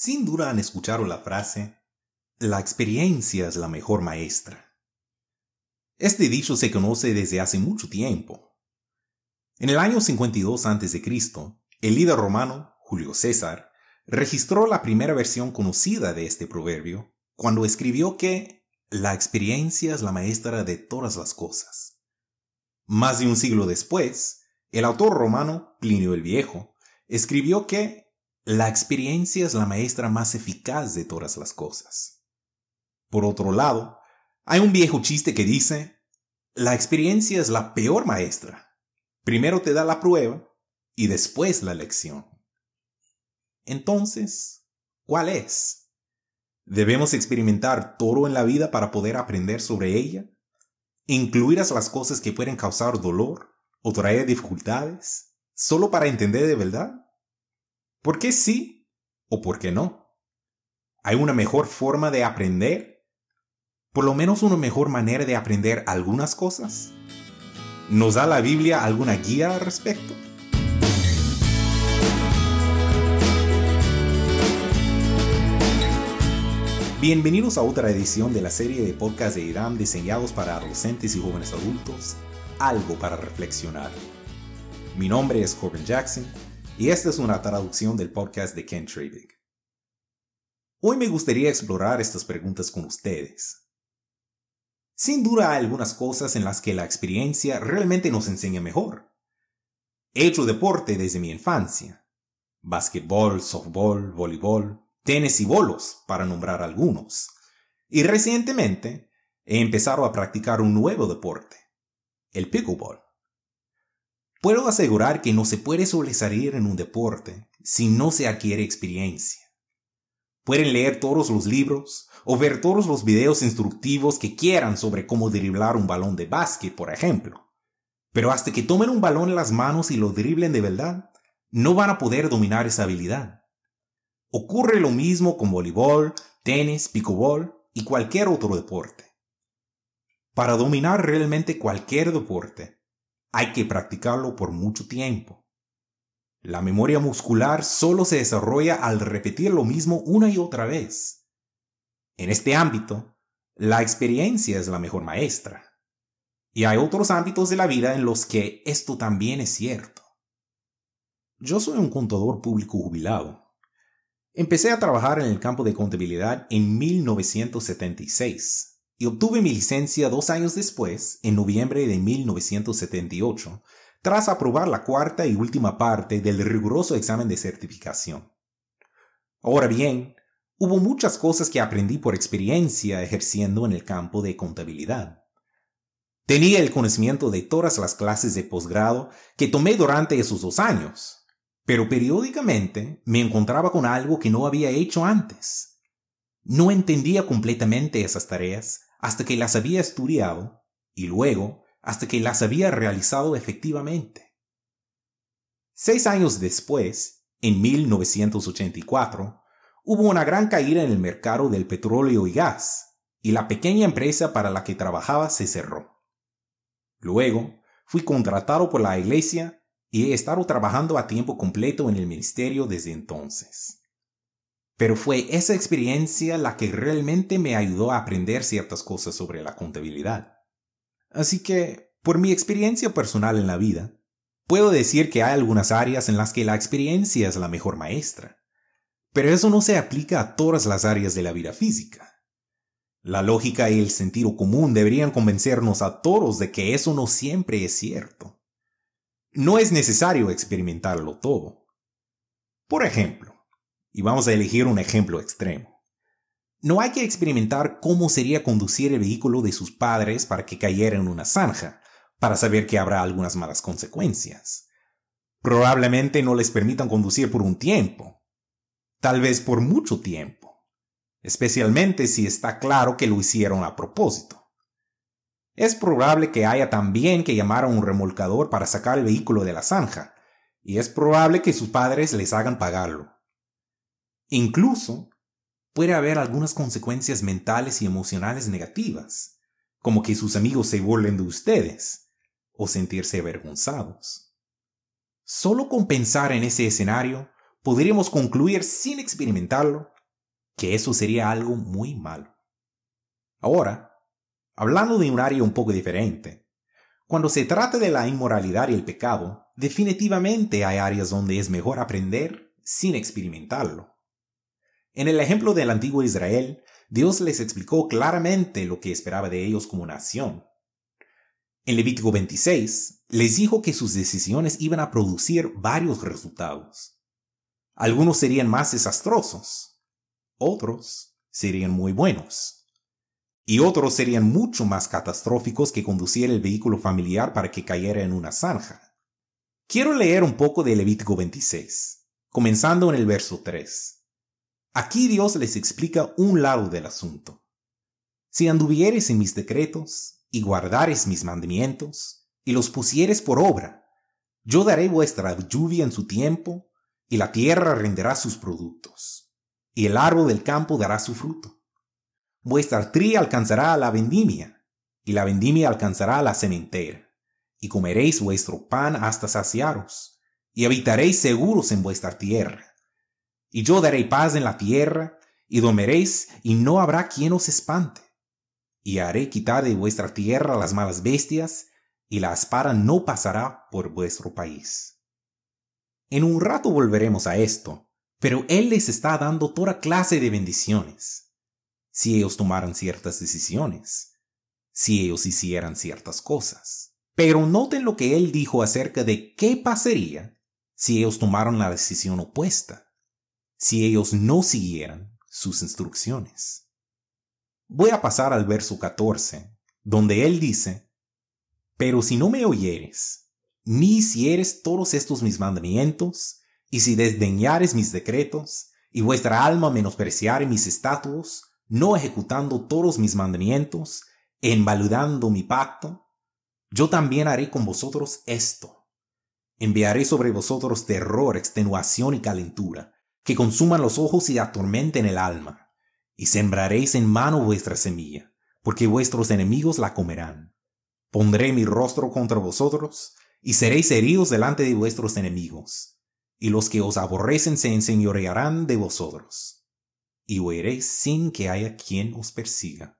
Sin duda han escuchado la frase, la experiencia es la mejor maestra. Este dicho se conoce desde hace mucho tiempo. En el año 52 a.C., el líder romano, Julio César, registró la primera versión conocida de este proverbio cuando escribió que la experiencia es la maestra de todas las cosas. Más de un siglo después, el autor romano, Plinio el Viejo, escribió que la experiencia es la maestra más eficaz de todas las cosas. Por otro lado, hay un viejo chiste que dice, la experiencia es la peor maestra. Primero te da la prueba y después la lección. Entonces, ¿cuál es? ¿Debemos experimentar todo en la vida para poder aprender sobre ella? ¿Incluidas las cosas que pueden causar dolor o traer dificultades? ¿Solo para entender de verdad? ¿Por qué sí o por qué no? ¿Hay una mejor forma de aprender? ¿Por lo menos una mejor manera de aprender algunas cosas? ¿Nos da la Biblia alguna guía al respecto? Bienvenidos a otra edición de la serie de podcast de IRAM diseñados para adolescentes y jóvenes adultos, algo para reflexionar. Mi nombre es Corbin Jackson y esta es una traducción del podcast de Ken Trading. Hoy me gustaría explorar estas preguntas con ustedes. Sin duda hay algunas cosas en las que la experiencia realmente nos enseña mejor. He hecho deporte desde mi infancia. Básquetbol, softball, voleibol, tenis y bolos, para nombrar algunos. Y recientemente he empezado a practicar un nuevo deporte, el pickleball. Puedo asegurar que no se puede sobresalir en un deporte si no se adquiere experiencia. Pueden leer todos los libros o ver todos los videos instructivos que quieran sobre cómo driblar un balón de básquet, por ejemplo. Pero hasta que tomen un balón en las manos y lo driblen de verdad, no van a poder dominar esa habilidad. Ocurre lo mismo con voleibol, tenis, pickleball y cualquier otro deporte. Para dominar realmente cualquier deporte, hay que practicarlo por mucho tiempo. La memoria muscular solo se desarrolla al repetir lo mismo una y otra vez. En este ámbito, la experiencia es la mejor maestra. Y hay otros ámbitos de la vida en los que esto también es cierto. Yo soy un contador público jubilado. Empecé a trabajar en el campo de contabilidad en 1976 y obtuve mi licencia dos años después, en noviembre de 1978, tras aprobar la cuarta y última parte del riguroso examen de certificación. Ahora bien, hubo muchas cosas que aprendí por experiencia ejerciendo en el campo de contabilidad. Tenía el conocimiento de todas las clases de posgrado que tomé durante esos dos años, pero periódicamente me encontraba con algo que no había hecho antes. No entendía completamente esas tareas hasta que las había estudiado y luego hasta que las había realizado efectivamente. Seis años después, en 1984, hubo una gran caída en el mercado del petróleo y gas, y la pequeña empresa para la que trabajaba se cerró. Luego, fui contratado por la iglesia y he estado trabajando a tiempo completo en el ministerio desde entonces. Pero fue esa experiencia la que realmente me ayudó a aprender ciertas cosas sobre la contabilidad. Así que, por mi experiencia personal en la vida, puedo decir que hay algunas áreas en las que la experiencia es la mejor maestra. Pero eso no se aplica a todas las áreas de la vida física. La lógica y el sentido común deberían convencernos a todos de que eso no siempre es cierto. No es necesario experimentarlo todo. Por ejemplo, y vamos a elegir un ejemplo extremo. No hay que experimentar cómo sería conducir el vehículo de sus padres para que cayera en una zanja, para saber que habrá algunas malas consecuencias. Probablemente no les permitan conducir por un tiempo, tal vez por mucho tiempo, especialmente si está claro que lo hicieron a propósito. Es probable que haya también que llamar a un remolcador para sacar el vehículo de la zanja, y es probable que sus padres les hagan pagarlo. Incluso puede haber algunas consecuencias mentales y emocionales negativas, como que sus amigos se burlen de ustedes o sentirse avergonzados. Solo con pensar en ese escenario podríamos concluir sin experimentarlo que eso sería algo muy malo. Ahora, hablando de un área un poco diferente, cuando se trata de la inmoralidad y el pecado, definitivamente hay áreas donde es mejor aprender sin experimentarlo. En el ejemplo del antiguo Israel, Dios les explicó claramente lo que esperaba de ellos como nación. En Levítico 26, les dijo que sus decisiones iban a producir varios resultados. Algunos serían más desastrosos, otros serían muy buenos, y otros serían mucho más catastróficos que conducir el vehículo familiar para que cayera en una zanja. Quiero leer un poco de Levítico 26, comenzando en el verso 3. Aquí Dios les explica un lado del asunto. Si anduvieres en mis decretos y guardares mis mandamientos y los pusieres por obra, yo daré vuestra lluvia en su tiempo y la tierra renderá sus productos y el árbol del campo dará su fruto. Vuestra tría alcanzará la vendimia y la vendimia alcanzará la cementera y comeréis vuestro pan hasta saciaros y habitaréis seguros en vuestra tierra y yo daré paz en la tierra, y dormiréis, y no habrá quien os espante. Y haré quitar de vuestra tierra las malas bestias, y la espada no pasará por vuestro país. En un rato volveremos a esto, pero Él les está dando toda clase de bendiciones. Si ellos tomaran ciertas decisiones, si ellos hicieran ciertas cosas. Pero noten lo que Él dijo acerca de qué pasaría si ellos tomaron la decisión opuesta si ellos no siguieran sus instrucciones. Voy a pasar al verso 14, donde él dice, Pero si no me oyeres, ni hicieres todos estos mis mandamientos, y si desdeñares mis decretos, y vuestra alma menospreciare mis estatutos, no ejecutando todos mis mandamientos, envaludando mi pacto, yo también haré con vosotros esto. Enviaré sobre vosotros terror, extenuación y calentura, que consuman los ojos y atormenten el alma. Y sembraréis en mano vuestra semilla, porque vuestros enemigos la comerán. Pondré mi rostro contra vosotros, y seréis heridos delante de vuestros enemigos, y los que os aborrecen se enseñorearán de vosotros, y huiréis sin que haya quien os persiga.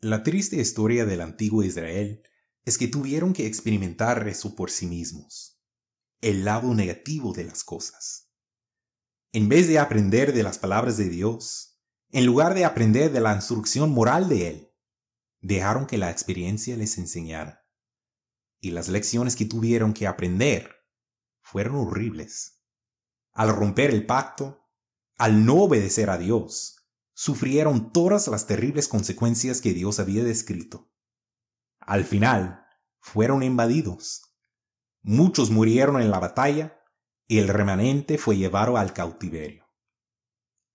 La triste historia del antiguo Israel es que tuvieron que experimentar eso por sí mismos, el lado negativo de las cosas. En vez de aprender de las palabras de Dios, en lugar de aprender de la instrucción moral de Él, dejaron que la experiencia les enseñara. Y las lecciones que tuvieron que aprender fueron horribles. Al romper el pacto, al no obedecer a Dios, sufrieron todas las terribles consecuencias que Dios había descrito. Al final, fueron invadidos. Muchos murieron en la batalla y el remanente fue llevado al cautiverio.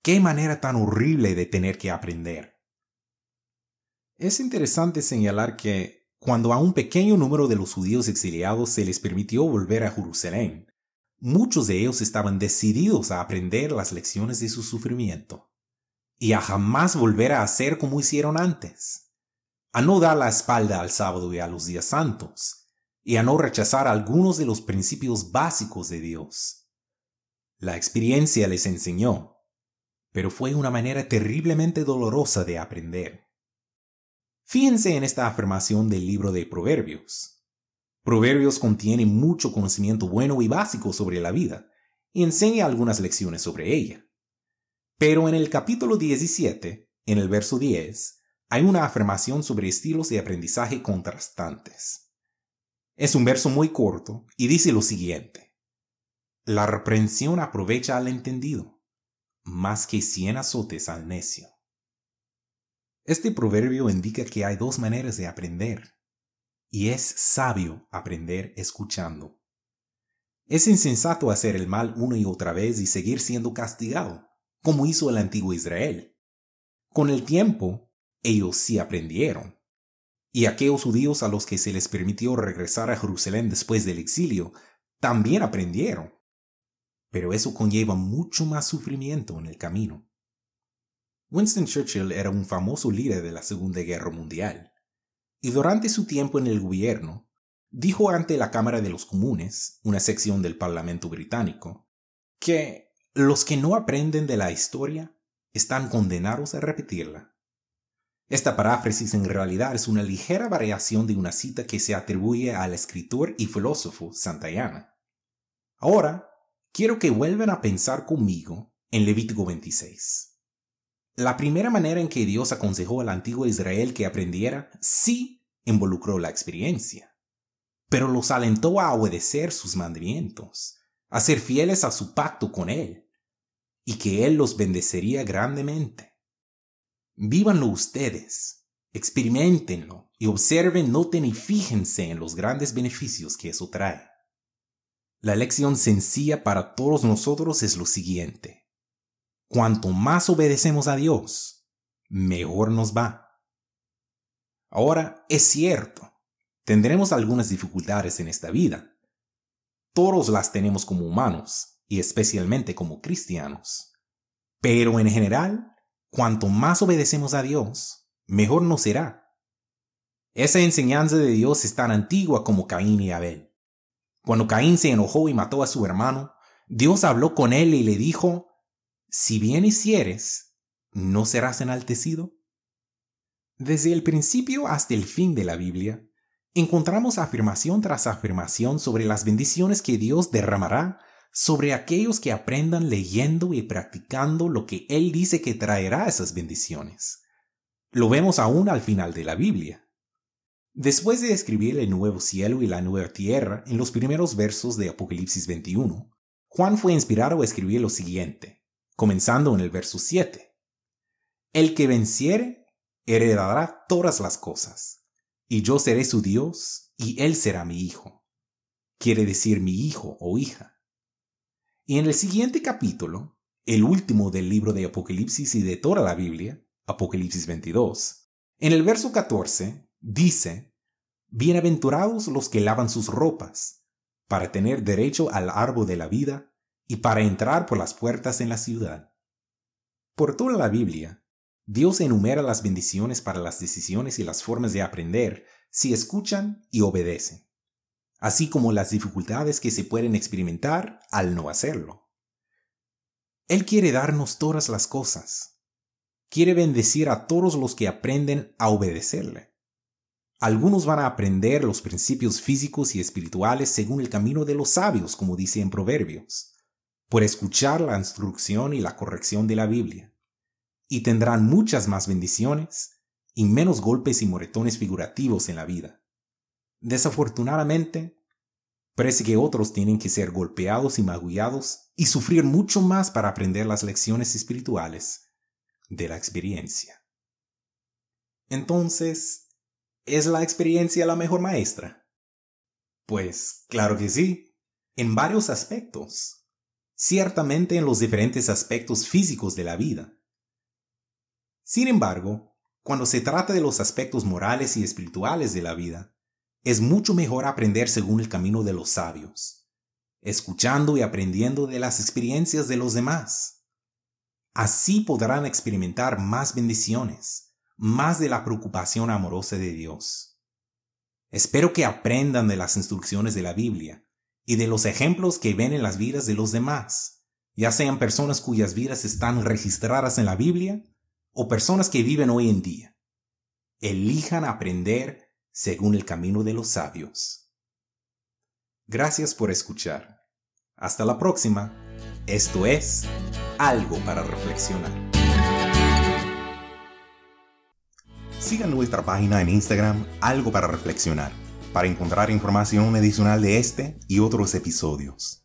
Qué manera tan horrible de tener que aprender. Es interesante señalar que cuando a un pequeño número de los judíos exiliados se les permitió volver a Jerusalén, muchos de ellos estaban decididos a aprender las lecciones de su sufrimiento y a jamás volver a hacer como hicieron antes, a no dar la espalda al sábado y a los días santos, y a no rechazar algunos de los principios básicos de Dios. La experiencia les enseñó, pero fue una manera terriblemente dolorosa de aprender. Fíjense en esta afirmación del libro de Proverbios. Proverbios contiene mucho conocimiento bueno y básico sobre la vida y enseña algunas lecciones sobre ella. Pero en el capítulo 17, en el verso 10, hay una afirmación sobre estilos de aprendizaje contrastantes. Es un verso muy corto y dice lo siguiente. La reprensión aprovecha al entendido, más que cien azotes al necio. Este proverbio indica que hay dos maneras de aprender, y es sabio aprender escuchando. Es insensato hacer el mal una y otra vez y seguir siendo castigado, como hizo el antiguo Israel. Con el tiempo, ellos sí aprendieron, y aquellos judíos a los que se les permitió regresar a Jerusalén después del exilio también aprendieron. Pero eso conlleva mucho más sufrimiento en el camino. Winston Churchill era un famoso líder de la Segunda Guerra Mundial, y durante su tiempo en el gobierno, dijo ante la Cámara de los Comunes, una sección del Parlamento británico, que los que no aprenden de la historia están condenados a repetirla. Esta paráfrasis en realidad es una ligera variación de una cita que se atribuye al escritor y filósofo Santayana. Ahora, quiero que vuelvan a pensar conmigo en Levítico 26. La primera manera en que Dios aconsejó al antiguo Israel que aprendiera sí involucró la experiencia, pero los alentó a obedecer sus mandamientos, a ser fieles a su pacto con Él, y que Él los bendecería grandemente. Vívanlo ustedes, experimentenlo y observen, noten y fíjense en los grandes beneficios que eso trae. La lección sencilla para todos nosotros es lo siguiente. Cuanto más obedecemos a Dios, mejor nos va. Ahora, es cierto, tendremos algunas dificultades en esta vida. Todos las tenemos como humanos y especialmente como cristianos. Pero en general, cuanto más obedecemos a Dios, mejor nos será. Esa enseñanza de Dios es tan antigua como Caín y Abel. Cuando Caín se enojó y mató a su hermano, Dios habló con él y le dijo, Si bien hicieres, ¿no serás enaltecido? Desde el principio hasta el fin de la Biblia, encontramos afirmación tras afirmación sobre las bendiciones que Dios derramará sobre aquellos que aprendan leyendo y practicando lo que Él dice que traerá esas bendiciones. Lo vemos aún al final de la Biblia. Después de escribir el nuevo cielo y la nueva tierra en los primeros versos de Apocalipsis 21, Juan fue inspirado a escribir lo siguiente, comenzando en el verso 7. El que venciere heredará todas las cosas, y yo seré su Dios, y él será mi hijo. Quiere decir mi hijo o hija. Y en el siguiente capítulo, el último del libro de Apocalipsis y de toda la Biblia, Apocalipsis 22, en el verso 14, dice, Bienaventurados los que lavan sus ropas, para tener derecho al árbol de la vida y para entrar por las puertas en la ciudad. Por toda la Biblia, Dios enumera las bendiciones para las decisiones y las formas de aprender si escuchan y obedecen así como las dificultades que se pueden experimentar al no hacerlo. Él quiere darnos todas las cosas. Quiere bendecir a todos los que aprenden a obedecerle. Algunos van a aprender los principios físicos y espirituales según el camino de los sabios, como dice en Proverbios, por escuchar la instrucción y la corrección de la Biblia. Y tendrán muchas más bendiciones y menos golpes y moretones figurativos en la vida. Desafortunadamente, parece que otros tienen que ser golpeados y magullados y sufrir mucho más para aprender las lecciones espirituales de la experiencia. Entonces, ¿es la experiencia la mejor maestra? Pues claro que sí, en varios aspectos. Ciertamente en los diferentes aspectos físicos de la vida. Sin embargo, cuando se trata de los aspectos morales y espirituales de la vida, es mucho mejor aprender según el camino de los sabios, escuchando y aprendiendo de las experiencias de los demás. Así podrán experimentar más bendiciones, más de la preocupación amorosa de Dios. Espero que aprendan de las instrucciones de la Biblia y de los ejemplos que ven en las vidas de los demás, ya sean personas cuyas vidas están registradas en la Biblia o personas que viven hoy en día. Elijan aprender según el camino de los sabios. Gracias por escuchar. Hasta la próxima. Esto es Algo para Reflexionar. Sigan nuestra página en Instagram Algo para Reflexionar para encontrar información adicional de este y otros episodios.